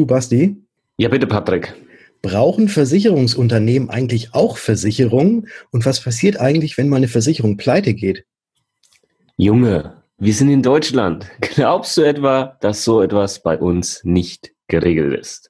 Du, Basti? Ja, bitte, Patrick. Brauchen Versicherungsunternehmen eigentlich auch Versicherungen? Und was passiert eigentlich, wenn mal eine Versicherung pleite geht? Junge, wir sind in Deutschland. Glaubst du etwa, dass so etwas bei uns nicht geregelt ist?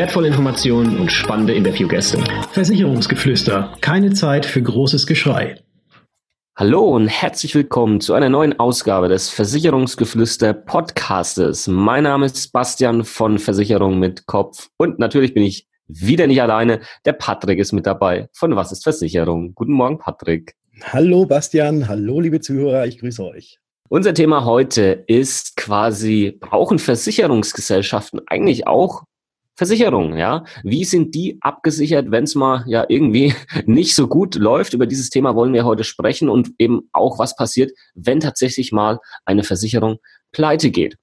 wertvolle Informationen und spannende Interviewgäste. Versicherungsgeflüster. Keine Zeit für großes Geschrei. Hallo und herzlich willkommen zu einer neuen Ausgabe des Versicherungsgeflüster Podcastes. Mein Name ist Bastian von Versicherung mit Kopf und natürlich bin ich wieder nicht alleine. Der Patrick ist mit dabei von Was ist Versicherung? Guten Morgen, Patrick. Hallo, Bastian. Hallo, liebe Zuhörer. Ich grüße euch. Unser Thema heute ist quasi, brauchen Versicherungsgesellschaften eigentlich auch Versicherungen, ja. Wie sind die abgesichert, wenn es mal ja irgendwie nicht so gut läuft? Über dieses Thema wollen wir heute sprechen und eben auch, was passiert, wenn tatsächlich mal eine Versicherung pleite geht.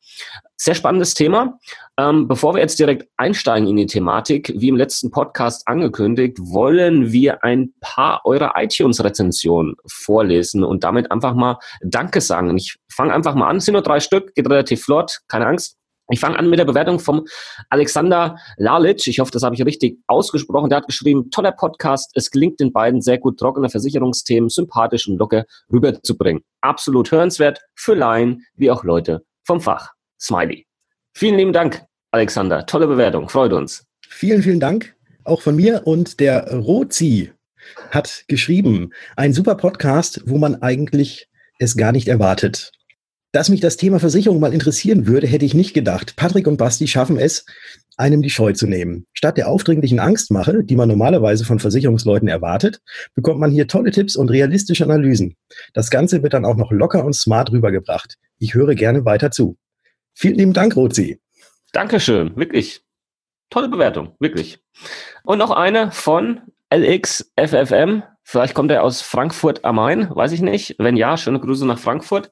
Sehr spannendes Thema. Ähm, bevor wir jetzt direkt einsteigen in die Thematik, wie im letzten Podcast angekündigt, wollen wir ein paar eurer iTunes-Rezensionen vorlesen und damit einfach mal Danke sagen. Ich fange einfach mal an. Es sind nur drei Stück, geht relativ flott, keine Angst. Ich fange an mit der Bewertung vom Alexander Lalic. Ich hoffe, das habe ich richtig ausgesprochen. Der hat geschrieben, toller Podcast. Es gelingt den beiden sehr gut, trockene Versicherungsthemen sympathisch und locker rüberzubringen. Absolut hörenswert für Laien wie auch Leute vom Fach. Smiley. Vielen lieben Dank, Alexander. Tolle Bewertung. Freut uns. Vielen, vielen Dank. Auch von mir und der Rozi hat geschrieben, ein super Podcast, wo man eigentlich es gar nicht erwartet. Dass mich das Thema Versicherung mal interessieren würde, hätte ich nicht gedacht. Patrick und Basti schaffen es, einem die Scheu zu nehmen. Statt der aufdringlichen Angstmache, die man normalerweise von Versicherungsleuten erwartet, bekommt man hier tolle Tipps und realistische Analysen. Das Ganze wird dann auch noch locker und smart rübergebracht. Ich höre gerne weiter zu. Vielen lieben Dank, Rozi. Dankeschön, wirklich. Tolle Bewertung, wirklich. Und noch eine von LXFFM. Vielleicht kommt er aus Frankfurt am Main, weiß ich nicht. Wenn ja, schöne Grüße nach Frankfurt.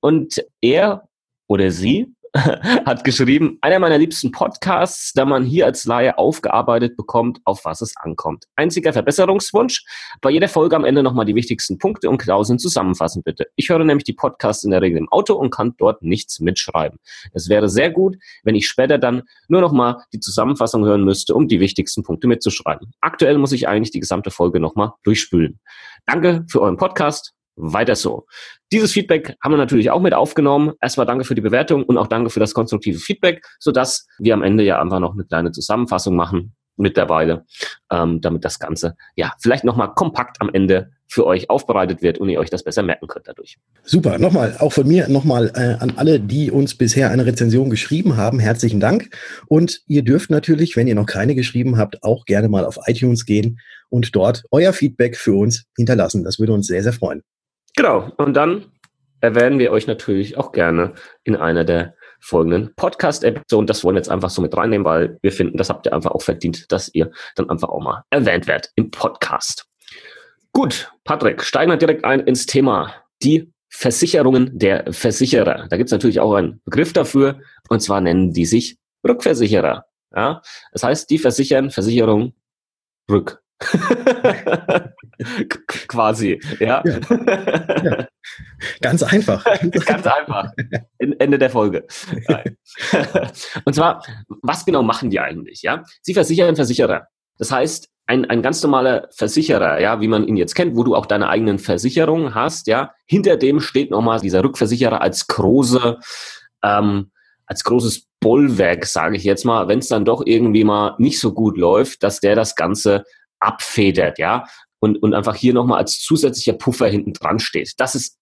Und er oder sie hat geschrieben, einer meiner liebsten Podcasts, da man hier als Laie aufgearbeitet bekommt, auf was es ankommt. Einziger Verbesserungswunsch, bei jeder Folge am Ende nochmal die wichtigsten Punkte und Klauseln zusammenfassen, bitte. Ich höre nämlich die Podcasts in der Regel im Auto und kann dort nichts mitschreiben. Es wäre sehr gut, wenn ich später dann nur nochmal die Zusammenfassung hören müsste, um die wichtigsten Punkte mitzuschreiben. Aktuell muss ich eigentlich die gesamte Folge nochmal durchspülen. Danke für euren Podcast weiter so. Dieses Feedback haben wir natürlich auch mit aufgenommen. Erstmal danke für die Bewertung und auch danke für das konstruktive Feedback, sodass wir am Ende ja einfach noch eine kleine Zusammenfassung machen mittlerweile, ähm, damit das Ganze ja vielleicht nochmal kompakt am Ende für euch aufbereitet wird und ihr euch das besser merken könnt dadurch. Super, nochmal, auch von mir nochmal äh, an alle, die uns bisher eine Rezension geschrieben haben, herzlichen Dank. Und ihr dürft natürlich, wenn ihr noch keine geschrieben habt, auch gerne mal auf iTunes gehen und dort euer Feedback für uns hinterlassen. Das würde uns sehr, sehr freuen. Genau. Und dann erwähnen wir euch natürlich auch gerne in einer der folgenden Podcast-Episoden. Das wollen wir jetzt einfach so mit reinnehmen, weil wir finden, das habt ihr einfach auch verdient, dass ihr dann einfach auch mal erwähnt werdet im Podcast. Gut, Patrick, steigen wir direkt ein ins Thema. Die Versicherungen der Versicherer. Da gibt es natürlich auch einen Begriff dafür, und zwar nennen die sich Rückversicherer. Ja? Das heißt, die versichern Versicherung rück. Quasi, ja. Ja. ja. Ganz einfach. Ganz einfach. Ende der Folge. Und zwar, was genau machen die eigentlich? Ja, sie versichern Versicherer. Das heißt, ein, ein ganz normaler Versicherer, ja, wie man ihn jetzt kennt, wo du auch deine eigenen Versicherungen hast, ja, hinter dem steht nochmal dieser Rückversicherer als große, ähm, als großes Bollwerk, sage ich jetzt mal, wenn es dann doch irgendwie mal nicht so gut läuft, dass der das Ganze abfedert, ja, und, und einfach hier nochmal als zusätzlicher Puffer hinten dran steht. Das ist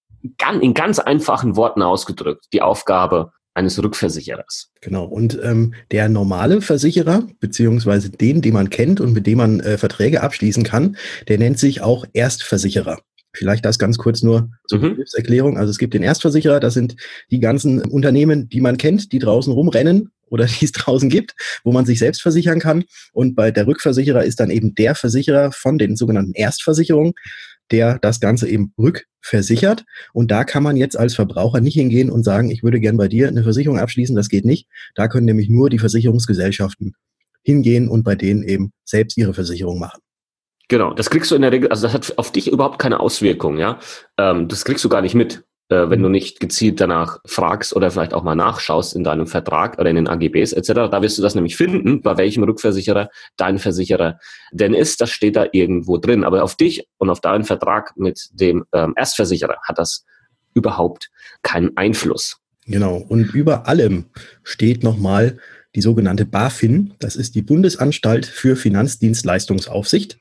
in ganz einfachen Worten ausgedrückt die Aufgabe eines Rückversicherers. Genau. Und ähm, der normale Versicherer, beziehungsweise den, den man kennt und mit dem man äh, Verträge abschließen kann, der nennt sich auch Erstversicherer. Vielleicht das ganz kurz nur zur mhm. Begriffserklärung. Also es gibt den Erstversicherer, das sind die ganzen Unternehmen, die man kennt, die draußen rumrennen oder die es draußen gibt, wo man sich selbst versichern kann. Und bei der Rückversicherer ist dann eben der Versicherer von den sogenannten Erstversicherungen, der das Ganze eben rückversichert. Und da kann man jetzt als Verbraucher nicht hingehen und sagen, ich würde gern bei dir eine Versicherung abschließen. Das geht nicht. Da können nämlich nur die Versicherungsgesellschaften hingehen und bei denen eben selbst ihre Versicherung machen. Genau, das kriegst du in der Regel, also das hat auf dich überhaupt keine Auswirkung, ja. Ähm, das kriegst du gar nicht mit äh, wenn du nicht gezielt danach fragst oder vielleicht auch mal nachschaust in deinem Vertrag oder in den AGBs etc. Da wirst du das nämlich finden, bei welchem Rückversicherer dein Versicherer denn ist. Das steht da irgendwo drin. Aber auf dich und auf deinen Vertrag mit dem ähm, Erstversicherer hat das überhaupt keinen Einfluss. Genau. Und über allem steht nochmal die sogenannte BaFin. Das ist die Bundesanstalt für Finanzdienstleistungsaufsicht.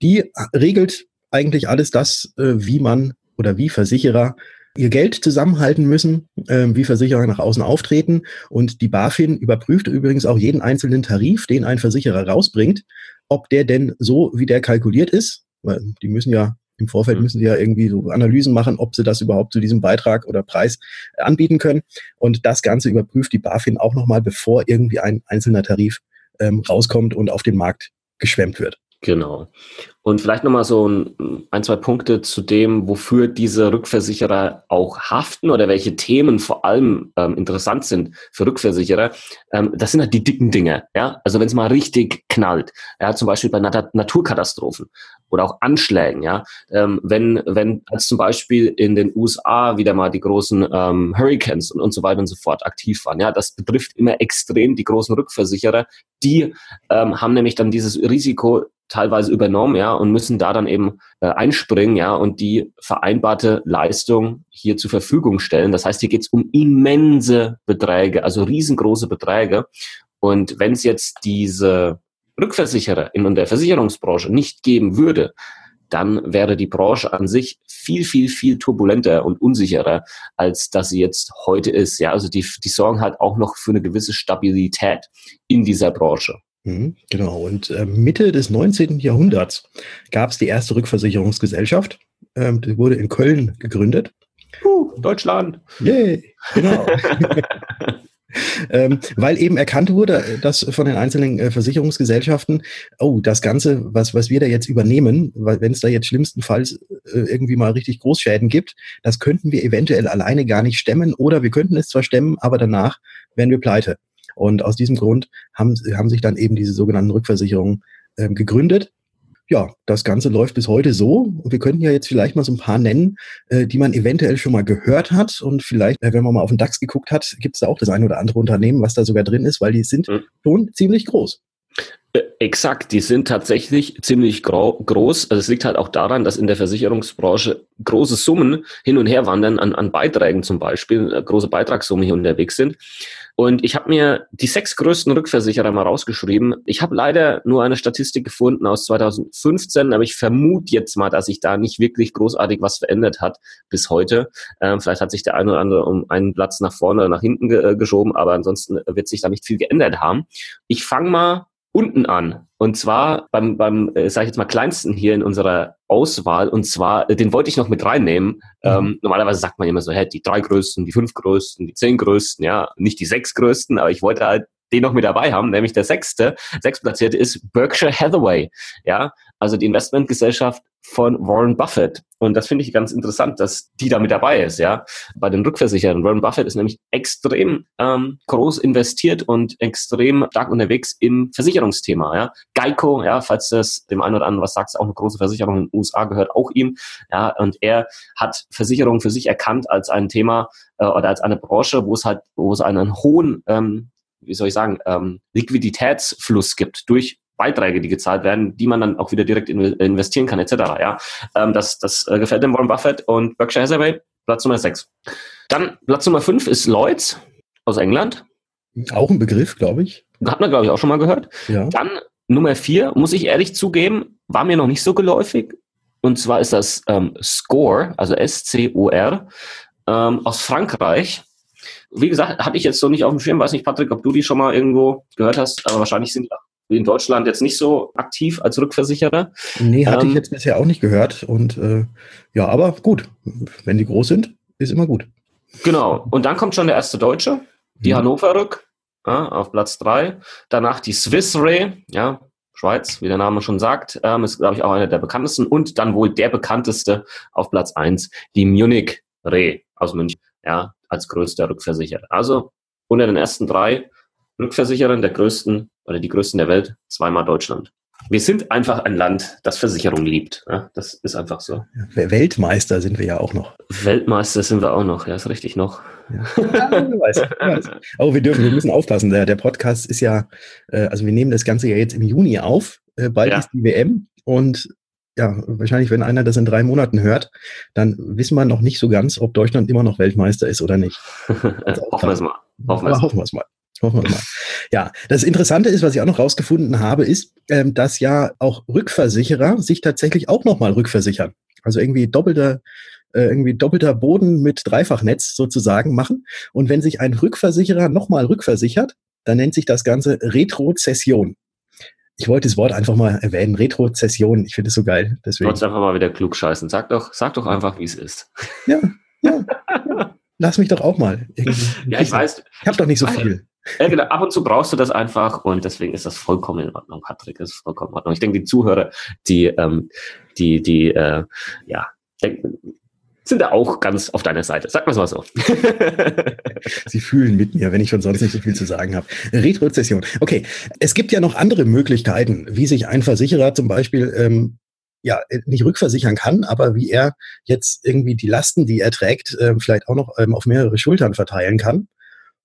Die regelt eigentlich alles das, äh, wie man oder wie Versicherer ihr Geld zusammenhalten müssen, äh, wie Versicherer nach außen auftreten. Und die BaFin überprüft übrigens auch jeden einzelnen Tarif, den ein Versicherer rausbringt, ob der denn so, wie der kalkuliert ist, weil die müssen ja im Vorfeld mhm. müssen sie ja irgendwie so Analysen machen, ob sie das überhaupt zu diesem Beitrag oder Preis äh, anbieten können. Und das Ganze überprüft die BaFin auch nochmal, bevor irgendwie ein einzelner Tarif ähm, rauskommt und auf den Markt geschwemmt wird. Genau. Und vielleicht nochmal so ein, ein, zwei Punkte zu dem, wofür diese Rückversicherer auch haften oder welche Themen vor allem ähm, interessant sind für Rückversicherer. Ähm, das sind halt die dicken Dinge. Ja? Also wenn es mal richtig knallt, ja, zum Beispiel bei Nat Naturkatastrophen oder auch Anschlägen, ja, ähm, wenn, wenn als zum Beispiel in den USA wieder mal die großen ähm, Hurricanes und, und so weiter und so fort aktiv waren, ja, das betrifft immer extrem die großen Rückversicherer, die ähm, haben nämlich dann dieses Risiko teilweise übernommen, ja, und müssen da dann eben äh, einspringen, ja, und die vereinbarte Leistung hier zur Verfügung stellen. Das heißt, hier geht es um immense Beträge, also riesengroße Beträge. Und wenn es jetzt diese Rückversicherer in der Versicherungsbranche nicht geben würde, dann wäre die Branche an sich viel, viel, viel turbulenter und unsicherer, als dass sie jetzt heute ist. Ja, also die, die sorgen halt auch noch für eine gewisse Stabilität in dieser Branche. Mhm, genau. Und äh, Mitte des 19. Jahrhunderts gab es die erste Rückversicherungsgesellschaft. Ähm, die wurde in Köln gegründet. Uh, Deutschland. Yay, genau. ähm, weil eben erkannt wurde, dass von den einzelnen äh, Versicherungsgesellschaften, oh, das Ganze, was, was wir da jetzt übernehmen, wenn es da jetzt schlimmstenfalls äh, irgendwie mal richtig Großschäden gibt, das könnten wir eventuell alleine gar nicht stemmen oder wir könnten es zwar stemmen, aber danach wären wir pleite. Und aus diesem Grund haben, haben sich dann eben diese sogenannten Rückversicherungen ähm, gegründet. Ja, das Ganze läuft bis heute so. Wir könnten ja jetzt vielleicht mal so ein paar nennen, äh, die man eventuell schon mal gehört hat. Und vielleicht, äh, wenn man mal auf den DAX geguckt hat, gibt es da auch das eine oder andere Unternehmen, was da sogar drin ist, weil die sind mhm. schon ziemlich groß. Äh, exakt, die sind tatsächlich ziemlich groß. Also es liegt halt auch daran, dass in der Versicherungsbranche große Summen hin und her wandern an, an Beiträgen zum Beispiel, äh, große Beitragssummen hier unterwegs sind. Und ich habe mir die sechs größten Rückversicherer mal rausgeschrieben. Ich habe leider nur eine Statistik gefunden aus 2015, aber ich vermute jetzt mal, dass sich da nicht wirklich großartig was verändert hat bis heute. Ähm, vielleicht hat sich der eine oder andere um einen Platz nach vorne oder nach hinten ge äh, geschoben, aber ansonsten wird sich da nicht viel geändert haben. Ich fange mal unten an. Und zwar beim, beim äh, sage ich jetzt mal, kleinsten hier in unserer Auswahl. Und zwar, äh, den wollte ich noch mit reinnehmen. Mhm. Ähm, normalerweise sagt man immer so, hey, die drei größten, die fünf größten, die zehn größten, ja, nicht die sechs größten, aber ich wollte halt den noch mit dabei haben, nämlich der sechste, sechstplatzierte ist Berkshire Hathaway. Ja, also die Investmentgesellschaft von Warren Buffett. Und das finde ich ganz interessant, dass die da mit dabei ist, ja, bei den Rückversicherern. Warren Buffett ist nämlich extrem ähm, groß investiert und extrem stark unterwegs im Versicherungsthema, ja. Geico, ja, falls das dem einen oder anderen was sagt, auch eine große Versicherung in den USA gehört auch ihm, ja, und er hat Versicherungen für sich erkannt als ein Thema äh, oder als eine Branche, wo es halt, wo es einen hohen ähm, wie soll ich sagen, ähm, Liquiditätsfluss gibt durch Beiträge, die gezahlt werden, die man dann auch wieder direkt investieren kann, etc. Ja, ähm, das, das äh, gefällt dem Warren Buffett und Berkshire Hathaway, Platz Nummer 6. Dann Platz Nummer 5 ist Lloyds aus England. Auch ein Begriff, glaube ich. Hat man, glaube ich, auch schon mal gehört. Ja. Dann Nummer 4, muss ich ehrlich zugeben, war mir noch nicht so geläufig. Und zwar ist das ähm, Score, also S-C-O-R, ähm, aus Frankreich. Wie gesagt, hatte ich jetzt so nicht auf dem Schirm. Weiß nicht, Patrick, ob du die schon mal irgendwo gehört hast, aber wahrscheinlich sind die in Deutschland jetzt nicht so aktiv als Rückversicherer. Nee, hatte ähm, ich jetzt bisher auch nicht gehört. Und äh, ja, aber gut, wenn die groß sind, ist immer gut. Genau. Und dann kommt schon der erste Deutsche, die mhm. Hannover Rück. ja, auf Platz drei. Danach die Swiss Re, ja, Schweiz, wie der Name schon sagt, ähm, ist, glaube ich, auch einer der bekanntesten. Und dann wohl der bekannteste auf Platz eins, die Munich Re aus München, ja, als größter Rückversicherer. Also unter den ersten drei Rückversicherern der größten oder die größten der Welt, zweimal Deutschland. Wir sind einfach ein Land, das Versicherung liebt. Ja, das ist einfach so. Weltmeister sind wir ja auch noch. Weltmeister sind wir auch noch, ja, ist richtig noch. Ja. Ja, weiß, weiß. Aber wir dürfen, wir müssen aufpassen. Der, der Podcast ist ja, äh, also wir nehmen das Ganze ja jetzt im Juni auf. Äh, bald ja. ist die WM und ja, wahrscheinlich, wenn einer das in drei Monaten hört, dann wissen wir noch nicht so ganz, ob Deutschland immer noch Weltmeister ist oder nicht. Also hoffen wir es mal. Hoffen wir es mal. Hoffen wir mal. Ja, das Interessante ist, was ich auch noch rausgefunden habe, ist, ähm, dass ja auch Rückversicherer sich tatsächlich auch nochmal rückversichern. Also irgendwie doppelter, äh, irgendwie doppelter Boden mit Dreifachnetz sozusagen machen. Und wenn sich ein Rückversicherer nochmal rückversichert, dann nennt sich das Ganze Retrozession. Ich wollte das Wort einfach mal erwähnen, Retrozession. Ich finde es so geil. Deswegen. Du wolltest einfach mal wieder klug scheißen. Sag doch, sag doch einfach, wie es ist. Ja, ja. ja. Lass mich doch auch mal. Irgendwie. Ja, ich weiß. Ich habe doch nicht so viel. Ja, genau. Ab und zu brauchst du das einfach und deswegen ist das vollkommen in Ordnung, Patrick. Das ist vollkommen in Ordnung. Ich denke, die Zuhörer, die, ähm, die, die, äh, ja, denken, sind da auch ganz auf deiner Seite. Sag mal so. Sie fühlen mit mir, wenn ich schon sonst nicht so viel zu sagen habe. Retrozession. Okay, es gibt ja noch andere Möglichkeiten, wie sich ein Versicherer zum Beispiel ähm, ja nicht rückversichern kann, aber wie er jetzt irgendwie die Lasten, die er trägt, äh, vielleicht auch noch ähm, auf mehrere Schultern verteilen kann.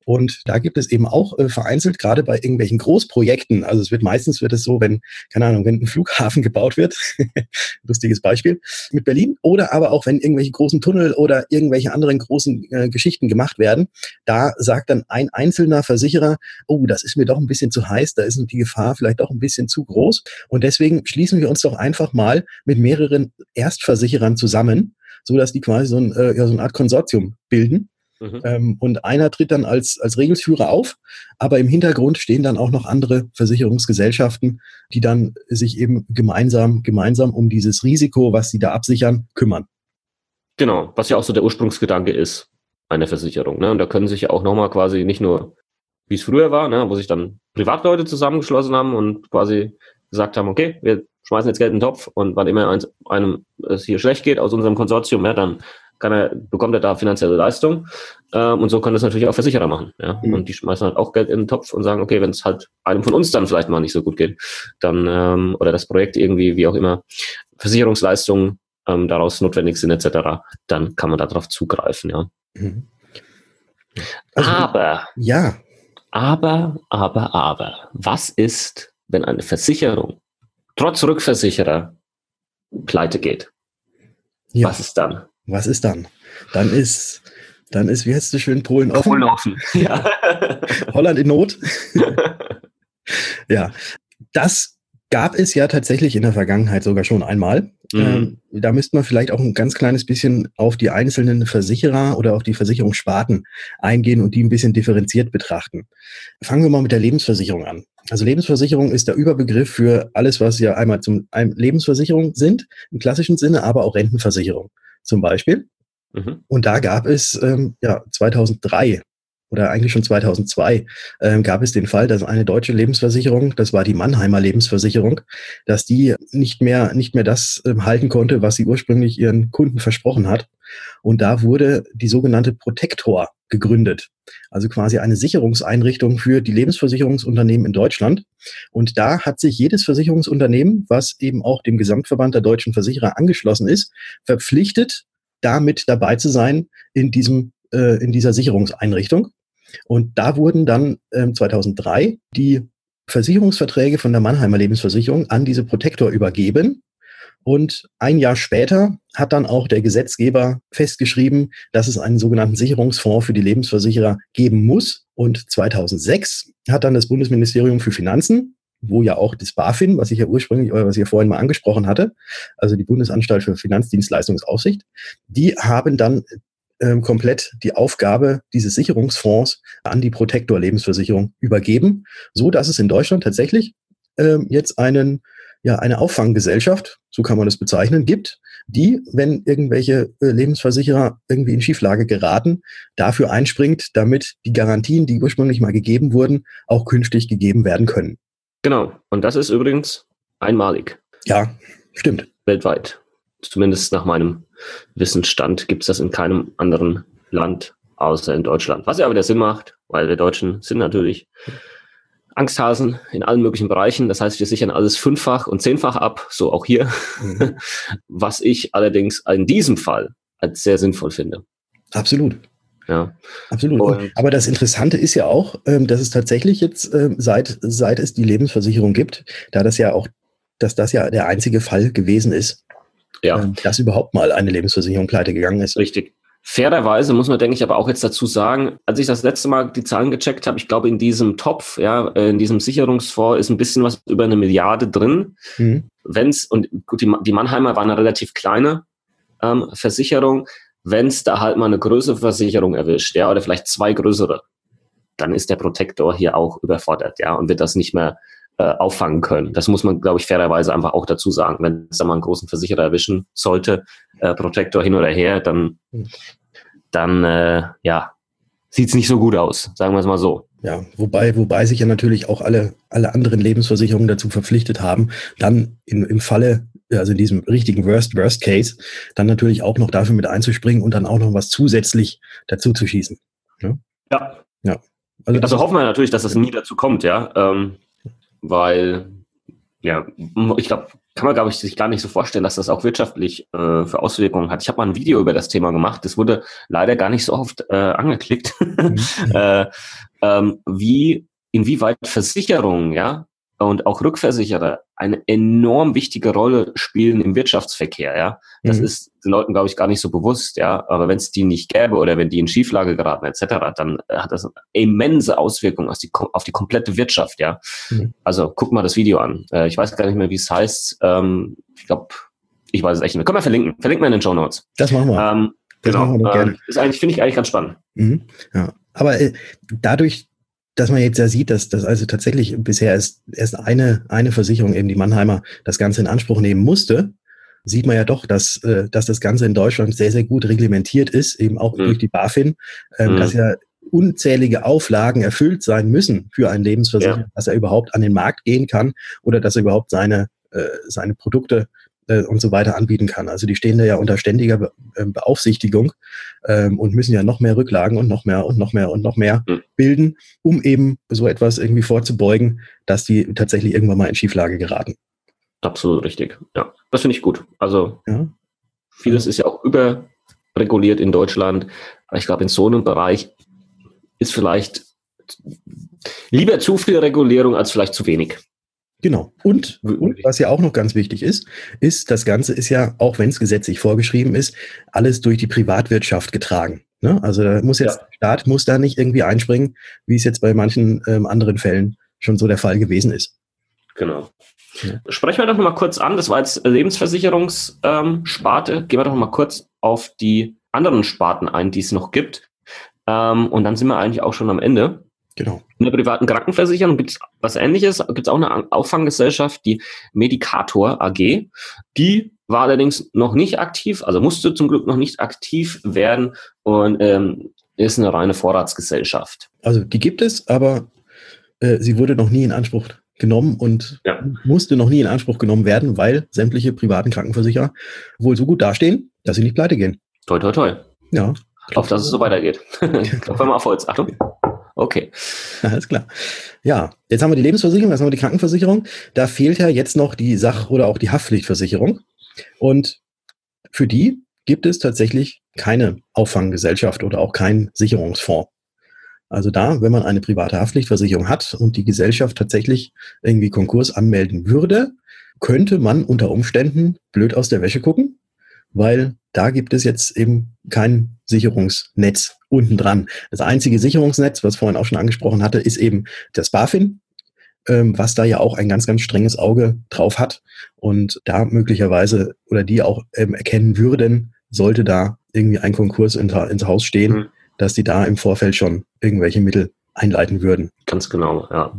Und da gibt es eben auch äh, vereinzelt, gerade bei irgendwelchen Großprojekten, also es wird meistens wird es so, wenn, keine Ahnung, wenn ein Flughafen gebaut wird, lustiges Beispiel, mit Berlin, oder aber auch wenn irgendwelche großen Tunnel oder irgendwelche anderen großen äh, Geschichten gemacht werden, da sagt dann ein einzelner Versicherer, oh, das ist mir doch ein bisschen zu heiß, da ist die Gefahr vielleicht doch ein bisschen zu groß. Und deswegen schließen wir uns doch einfach mal mit mehreren Erstversicherern zusammen, so dass die quasi so, ein, äh, ja, so eine Art Konsortium bilden Mhm. Ähm, und einer tritt dann als, als Regelsführer auf, aber im Hintergrund stehen dann auch noch andere Versicherungsgesellschaften, die dann sich eben gemeinsam, gemeinsam um dieses Risiko, was sie da absichern, kümmern. Genau, was ja auch so der Ursprungsgedanke ist einer Versicherung. Ne? Und da können sich ja auch nochmal quasi nicht nur, wie es früher war, ne, wo sich dann Privatleute zusammengeschlossen haben und quasi gesagt haben, okay, wir schmeißen jetzt Geld in den Topf und wann immer einem es hier schlecht geht aus unserem Konsortium, ja, dann kann er, bekommt er da finanzielle Leistung. Ähm, und so können das natürlich auch Versicherer machen. Ja? Mhm. Und die schmeißen halt auch Geld in den Topf und sagen, okay, wenn es halt einem von uns dann vielleicht mal nicht so gut geht, dann ähm, oder das Projekt irgendwie, wie auch immer, Versicherungsleistungen ähm, daraus notwendig sind, etc., dann kann man darauf zugreifen, ja. Mhm. Also, aber, ja. Aber, aber, aber, was ist, wenn eine Versicherung trotz Rückversicherer pleite geht? Ja. Was ist dann? Was ist dann? Dann ist, dann ist, wie heißt es schön, Polen offen? Polen offen, ja. Holland in Not. ja, das gab es ja tatsächlich in der Vergangenheit sogar schon einmal. Mhm. Ähm, da müsste man vielleicht auch ein ganz kleines bisschen auf die einzelnen Versicherer oder auf die Versicherungssparten eingehen und die ein bisschen differenziert betrachten. Fangen wir mal mit der Lebensversicherung an. Also Lebensversicherung ist der Überbegriff für alles, was ja einmal zum Lebensversicherung sind, im klassischen Sinne, aber auch Rentenversicherung zum Beispiel. Mhm. Und da gab es ähm, ja 2003 oder eigentlich schon 2002 ähm, gab es den Fall, dass eine deutsche Lebensversicherung, das war die Mannheimer Lebensversicherung, dass die nicht mehr nicht mehr das ähm, halten konnte, was sie ursprünglich ihren Kunden versprochen hat. Und da wurde die sogenannte Protector gegründet, also quasi eine Sicherungseinrichtung für die Lebensversicherungsunternehmen in Deutschland. Und da hat sich jedes Versicherungsunternehmen, was eben auch dem Gesamtverband der deutschen Versicherer angeschlossen ist, verpflichtet, damit dabei zu sein in diesem äh, in dieser Sicherungseinrichtung. Und da wurden dann ähm, 2003 die Versicherungsverträge von der Mannheimer Lebensversicherung an diese Protektor übergeben. Und ein Jahr später hat dann auch der Gesetzgeber festgeschrieben, dass es einen sogenannten Sicherungsfonds für die Lebensversicherer geben muss. Und 2006 hat dann das Bundesministerium für Finanzen, wo ja auch das BaFin, was ich ja ursprünglich oder was ich ja vorhin mal angesprochen hatte, also die Bundesanstalt für Finanzdienstleistungsaufsicht, die haben dann ähm, komplett die Aufgabe dieses Sicherungsfonds an die Protektor Lebensversicherung übergeben, so dass es in Deutschland tatsächlich ähm, jetzt einen ja eine Auffanggesellschaft, so kann man das bezeichnen, gibt, die, wenn irgendwelche äh, Lebensversicherer irgendwie in Schieflage geraten, dafür einspringt, damit die Garantien, die ursprünglich mal gegeben wurden, auch künftig gegeben werden können. Genau. Und das ist übrigens einmalig. Ja, stimmt. Weltweit. Zumindest nach meinem Wissensstand gibt es das in keinem anderen Land außer in Deutschland. Was ja wieder Sinn macht, weil wir Deutschen sind natürlich Angsthasen in allen möglichen Bereichen. Das heißt, wir sichern alles fünffach und zehnfach ab, so auch hier. Mhm. Was ich allerdings in diesem Fall als sehr sinnvoll finde. Absolut. Ja. Absolut. Und Aber das Interessante ist ja auch, ähm, dass es tatsächlich jetzt, ähm, seit, seit es die Lebensversicherung gibt, da das ja auch, dass das ja der einzige Fall gewesen ist, ja. Ähm, dass überhaupt mal eine Lebensversicherung pleite gegangen ist. Richtig. Fairerweise muss man, denke ich, aber auch jetzt dazu sagen, als ich das letzte Mal die Zahlen gecheckt habe, ich glaube, in diesem Topf, ja, äh, in diesem Sicherungsfonds ist ein bisschen was über eine Milliarde drin. Mhm. Wenn's, und gut, die, die Mannheimer waren eine relativ kleine ähm, Versicherung, wenn es da halt mal eine größere Versicherung erwischt, ja, oder vielleicht zwei größere, dann ist der Protektor hier auch überfordert, ja, und wird das nicht mehr äh, auffangen können. Das muss man, glaube ich, fairerweise einfach auch dazu sagen. Wenn es da mal einen großen Versicherer erwischen sollte, äh, Protektor hin oder her, dann, hm. dann äh, ja, sieht es nicht so gut aus, sagen wir es mal so. Ja, wobei, wobei sich ja natürlich auch alle, alle anderen Lebensversicherungen dazu verpflichtet haben, dann in, im Falle, also in diesem richtigen Worst, Worst Case, dann natürlich auch noch dafür mit einzuspringen und dann auch noch was zusätzlich dazu zu schießen. Ne? Ja. Ja. Also, also hoffen wir natürlich, dass das nie dazu kommt, ja. Ähm, weil, ja, ich glaube, kann man, glaube ich, sich gar nicht so vorstellen, dass das auch wirtschaftlich äh, für Auswirkungen hat. Ich habe mal ein Video über das Thema gemacht. Das wurde leider gar nicht so oft äh, angeklickt. Mhm. äh, ähm, wie, inwieweit Versicherungen, ja, und auch Rückversicherer eine enorm wichtige Rolle spielen im Wirtschaftsverkehr, ja. Das mhm. ist den Leuten, glaube ich, gar nicht so bewusst, ja. Aber wenn es die nicht gäbe oder wenn die in Schieflage geraten, etc., dann äh, hat das immense Auswirkungen auf die, auf die komplette Wirtschaft, ja. Mhm. Also guck mal das Video an. Äh, ich weiß gar nicht mehr, wie es heißt. Ähm, ich glaube, ich weiß es echt nicht mehr. Können wir verlinken. Verlinken wir in den Show Notes. Das machen wir. Ähm, das genau. Machen wir ähm, ist eigentlich, finde ich eigentlich ganz spannend. Mhm. Ja. Aber äh, dadurch, dass man jetzt ja sieht, dass das also tatsächlich bisher erst, erst eine, eine Versicherung, eben die Mannheimer, das Ganze in Anspruch nehmen musste, sieht man ja doch, dass, äh, dass das Ganze in Deutschland sehr, sehr gut reglementiert ist, eben auch mhm. durch die BaFin, ähm, mhm. dass ja unzählige Auflagen erfüllt sein müssen für einen Lebensversicherer, ja. dass er überhaupt an den Markt gehen kann oder dass er überhaupt seine, äh, seine Produkte äh, und so weiter anbieten kann. Also die stehen da ja unter ständiger Be äh, Beaufsichtigung ähm, und müssen ja noch mehr Rücklagen und noch mehr und noch mehr und noch mehr mhm. bilden, um eben so etwas irgendwie vorzubeugen, dass die tatsächlich irgendwann mal in Schieflage geraten. Absolut richtig. Ja, das finde ich gut. Also ja. vieles ist ja auch überreguliert in Deutschland. Ich glaube, in so einem Bereich ist vielleicht lieber zu viel Regulierung als vielleicht zu wenig. Genau. Und, und was ja auch noch ganz wichtig ist, ist, das Ganze ist ja, auch wenn es gesetzlich vorgeschrieben ist, alles durch die Privatwirtschaft getragen. Ne? Also da muss jetzt, ja. der Staat muss da nicht irgendwie einspringen, wie es jetzt bei manchen ähm, anderen Fällen schon so der Fall gewesen ist. Genau. Ja. Sprechen wir doch noch mal kurz an, das war jetzt Lebensversicherungssparte. Gehen wir doch mal kurz auf die anderen Sparten ein, die es noch gibt. Ähm, und dann sind wir eigentlich auch schon am Ende. Genau. In der privaten Krankenversicherung gibt es was ähnliches, gibt es auch eine Auffanggesellschaft, die Medicator AG. Die war allerdings noch nicht aktiv, also musste zum Glück noch nicht aktiv werden und ähm, ist eine reine Vorratsgesellschaft. Also die gibt es, aber äh, sie wurde noch nie in Anspruch genommen und ja. musste noch nie in Anspruch genommen werden, weil sämtliche privaten Krankenversicherer wohl so gut dastehen, dass sie nicht pleite gehen. Toi, toi, toi. Ja. Auf dass es so weitergeht. Klopfen wir mal auf Holz. Achtung. Okay. Alles klar. Ja, jetzt haben wir die Lebensversicherung, jetzt haben wir die Krankenversicherung. Da fehlt ja jetzt noch die Sach- oder auch die Haftpflichtversicherung. Und für die gibt es tatsächlich keine Auffanggesellschaft oder auch keinen Sicherungsfonds. Also da, wenn man eine private Haftpflichtversicherung hat und die Gesellschaft tatsächlich irgendwie Konkurs anmelden würde, könnte man unter Umständen blöd aus der Wäsche gucken, weil da gibt es jetzt eben kein Sicherungsnetz unten dran. Das einzige Sicherungsnetz, was vorhin auch schon angesprochen hatte, ist eben das BaFin, ähm, was da ja auch ein ganz, ganz strenges Auge drauf hat und da möglicherweise oder die auch ähm, erkennen würden, sollte da irgendwie ein Konkurs in, ins Haus stehen, mhm. dass die da im Vorfeld schon irgendwelche Mittel einleiten würden. Ganz genau, ja.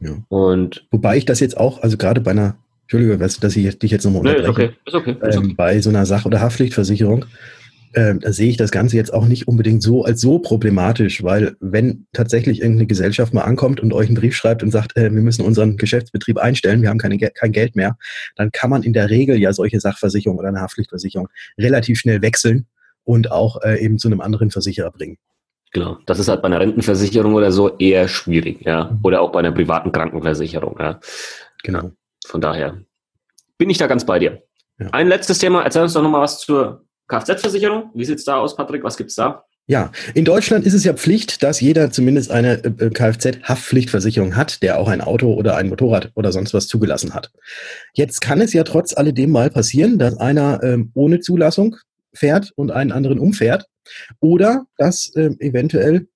ja. Und wobei ich das jetzt auch, also gerade bei einer Entschuldige, dass ich dich jetzt nochmal unterbreche. Nee, ist okay. Ist okay. Ist okay. Ähm, bei so einer Sach- oder Haftpflichtversicherung ähm, da sehe ich das Ganze jetzt auch nicht unbedingt so als so problematisch, weil wenn tatsächlich irgendeine Gesellschaft mal ankommt und euch einen Brief schreibt und sagt, äh, wir müssen unseren Geschäftsbetrieb einstellen, wir haben keine, kein Geld mehr, dann kann man in der Regel ja solche Sachversicherung oder eine Haftpflichtversicherung relativ schnell wechseln und auch äh, eben zu einem anderen Versicherer bringen. Genau. Das ist halt bei einer Rentenversicherung oder so eher schwierig, ja. Mhm. Oder auch bei einer privaten Krankenversicherung, ja. Genau. Von daher bin ich da ganz bei dir. Ja. Ein letztes Thema. Erzähl uns doch nochmal was zur Kfz-Versicherung. Wie sieht's da aus, Patrick? Was gibt's da? Ja, in Deutschland ist es ja Pflicht, dass jeder zumindest eine äh, Kfz-Haftpflichtversicherung hat, der auch ein Auto oder ein Motorrad oder sonst was zugelassen hat. Jetzt kann es ja trotz alledem mal passieren, dass einer ähm, ohne Zulassung fährt und einen anderen umfährt oder dass ähm, eventuell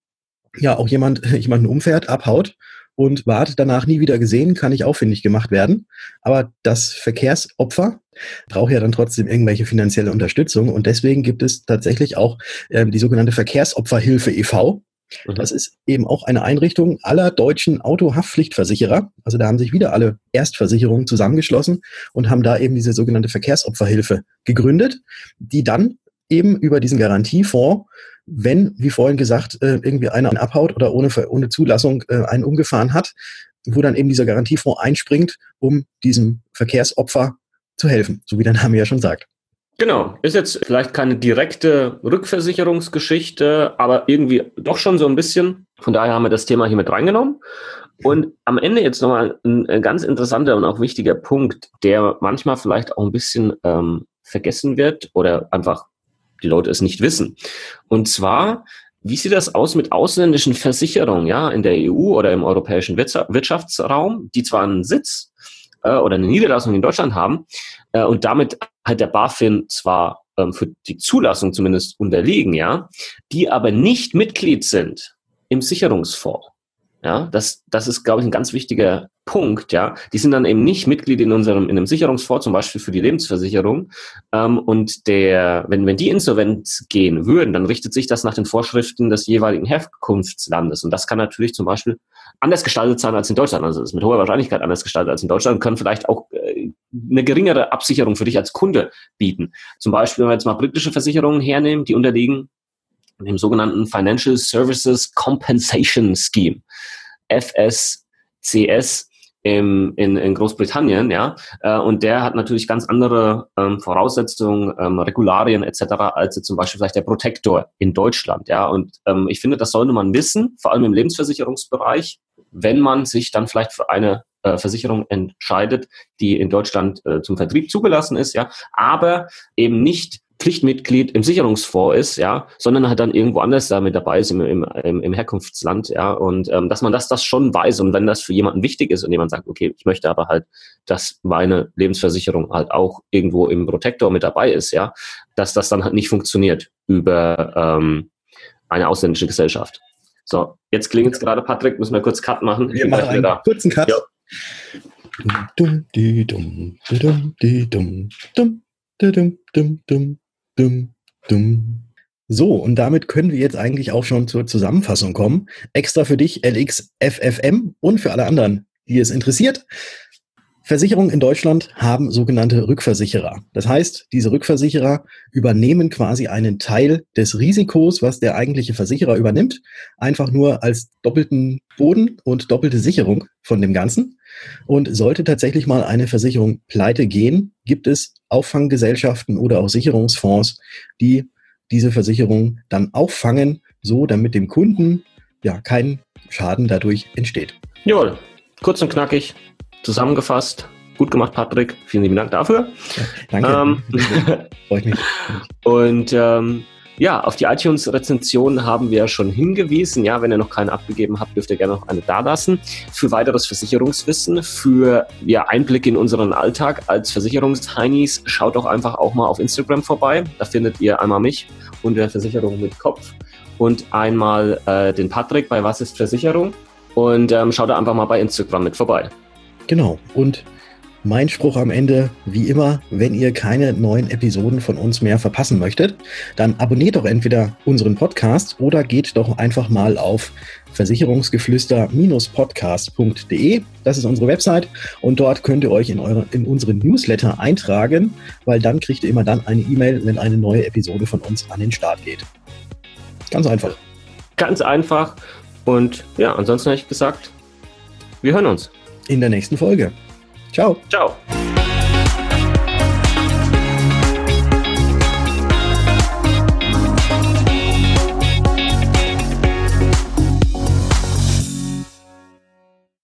ja auch jemand jemanden umfährt, abhaut und ward danach nie wieder gesehen, kann nicht aufwendig gemacht werden. Aber das Verkehrsopfer braucht ja dann trotzdem irgendwelche finanzielle Unterstützung. Und deswegen gibt es tatsächlich auch äh, die sogenannte Verkehrsopferhilfe e.V. Mhm. Das ist eben auch eine Einrichtung aller deutschen Autohaftpflichtversicherer. Also da haben sich wieder alle Erstversicherungen zusammengeschlossen und haben da eben diese sogenannte Verkehrsopferhilfe gegründet, die dann eben über diesen Garantiefonds wenn, wie vorhin gesagt, äh, irgendwie einer abhaut oder ohne, ohne Zulassung äh, einen umgefahren hat, wo dann eben dieser Garantiefonds einspringt, um diesem Verkehrsopfer zu helfen, so wie der Name ja schon sagt. Genau, ist jetzt vielleicht keine direkte Rückversicherungsgeschichte, aber irgendwie doch schon so ein bisschen. Von daher haben wir das Thema hier mit reingenommen. Und am Ende jetzt nochmal ein, ganz interessanter und auch wichtiger Punkt, der manchmal vielleicht auch ein bisschen ähm, vergessen wird oder einfach die Leute es nicht wissen. Und zwar, wie sieht das aus mit ausländischen Versicherungen, ja, in der EU oder im europäischen Wirtschaftsraum, die zwar einen Sitz äh, oder eine Niederlassung in Deutschland haben äh, und damit halt der BaFin zwar ähm, für die Zulassung zumindest unterliegen, ja, die aber nicht Mitglied sind im Sicherungsfonds. Ja, das, das ist, glaube ich, ein ganz wichtiger Punkt, ja. Die sind dann eben nicht Mitglied in unserem, in einem Sicherungsfonds, zum Beispiel für die Lebensversicherung. Ähm, und der, wenn, wenn die insolvent gehen würden, dann richtet sich das nach den Vorschriften des jeweiligen Herkunftslandes. Und das kann natürlich zum Beispiel anders gestaltet sein als in Deutschland. Also ist mit hoher Wahrscheinlichkeit anders gestaltet als in Deutschland und können vielleicht auch äh, eine geringere Absicherung für dich als Kunde bieten. Zum Beispiel, wenn wir jetzt mal britische Versicherungen hernehmen, die unterliegen dem sogenannten Financial Services Compensation Scheme, FSCS im, in, in Großbritannien, ja, äh, und der hat natürlich ganz andere ähm, Voraussetzungen, ähm, Regularien etc. als zum Beispiel vielleicht der Protektor in Deutschland, ja, und ähm, ich finde, das sollte man wissen, vor allem im Lebensversicherungsbereich, wenn man sich dann vielleicht für eine äh, Versicherung entscheidet, die in Deutschland äh, zum Vertrieb zugelassen ist, ja, aber eben nicht Pflichtmitglied im Sicherungsfonds ist, ja, sondern halt dann irgendwo anders da mit dabei ist im, im, im Herkunftsland, ja, und ähm, dass man das, das schon weiß und wenn das für jemanden wichtig ist und jemand sagt, okay, ich möchte aber halt, dass meine Lebensversicherung halt auch irgendwo im Protektor mit dabei ist, ja, dass das dann halt nicht funktioniert über ähm, eine ausländische Gesellschaft. So, jetzt klingt es gerade, Patrick, müssen wir kurz Cut machen. Wir machen einen da. kurzen Cut. Ja. Dum, die, dum, die, dum, die, dum, dum, dum, dum, dum. Dum, dum. So, und damit können wir jetzt eigentlich auch schon zur Zusammenfassung kommen. Extra für dich LXFFM und für alle anderen, die es interessiert. Versicherungen in Deutschland haben sogenannte Rückversicherer. Das heißt, diese Rückversicherer übernehmen quasi einen Teil des Risikos, was der eigentliche Versicherer übernimmt, einfach nur als doppelten Boden und doppelte Sicherung von dem Ganzen. Und sollte tatsächlich mal eine Versicherung pleite gehen, gibt es Auffanggesellschaften oder auch Sicherungsfonds, die diese Versicherung dann auffangen, so damit dem Kunden ja kein Schaden dadurch entsteht. Jawohl, kurz und knackig zusammengefasst. Gut gemacht, Patrick. Vielen lieben Dank dafür. Ja, danke. Ähm, Freut mich. Und ähm, ja, auf die iTunes-Rezension haben wir schon hingewiesen. Ja, wenn ihr noch keine abgegeben habt, dürft ihr gerne noch eine dalassen. Für weiteres Versicherungswissen, für ja, Einblick in unseren Alltag als Versicherungsheinis, schaut doch einfach auch mal auf Instagram vorbei. Da findet ihr einmal mich und der Versicherung mit Kopf und einmal äh, den Patrick bei Was ist Versicherung. Und ähm, schaut da einfach mal bei Instagram mit vorbei. Genau. Und Mein Spruch am Ende, wie immer, wenn ihr keine neuen Episoden von uns mehr verpassen möchtet, dann abonniert doch entweder unseren Podcast oder geht doch einfach mal auf versicherungsgeflüster-podcast.de. Das ist unsere Website und dort könnt ihr euch in, eure, in unseren Newsletter eintragen, weil dann kriegt ihr immer dann eine E-Mail, wenn eine neue Episode von uns an den Start geht. Ganz einfach. Ganz einfach. Und ja, ansonsten habe ich gesagt, wir hören uns. In der nächsten Folge. Ciao. Ciao.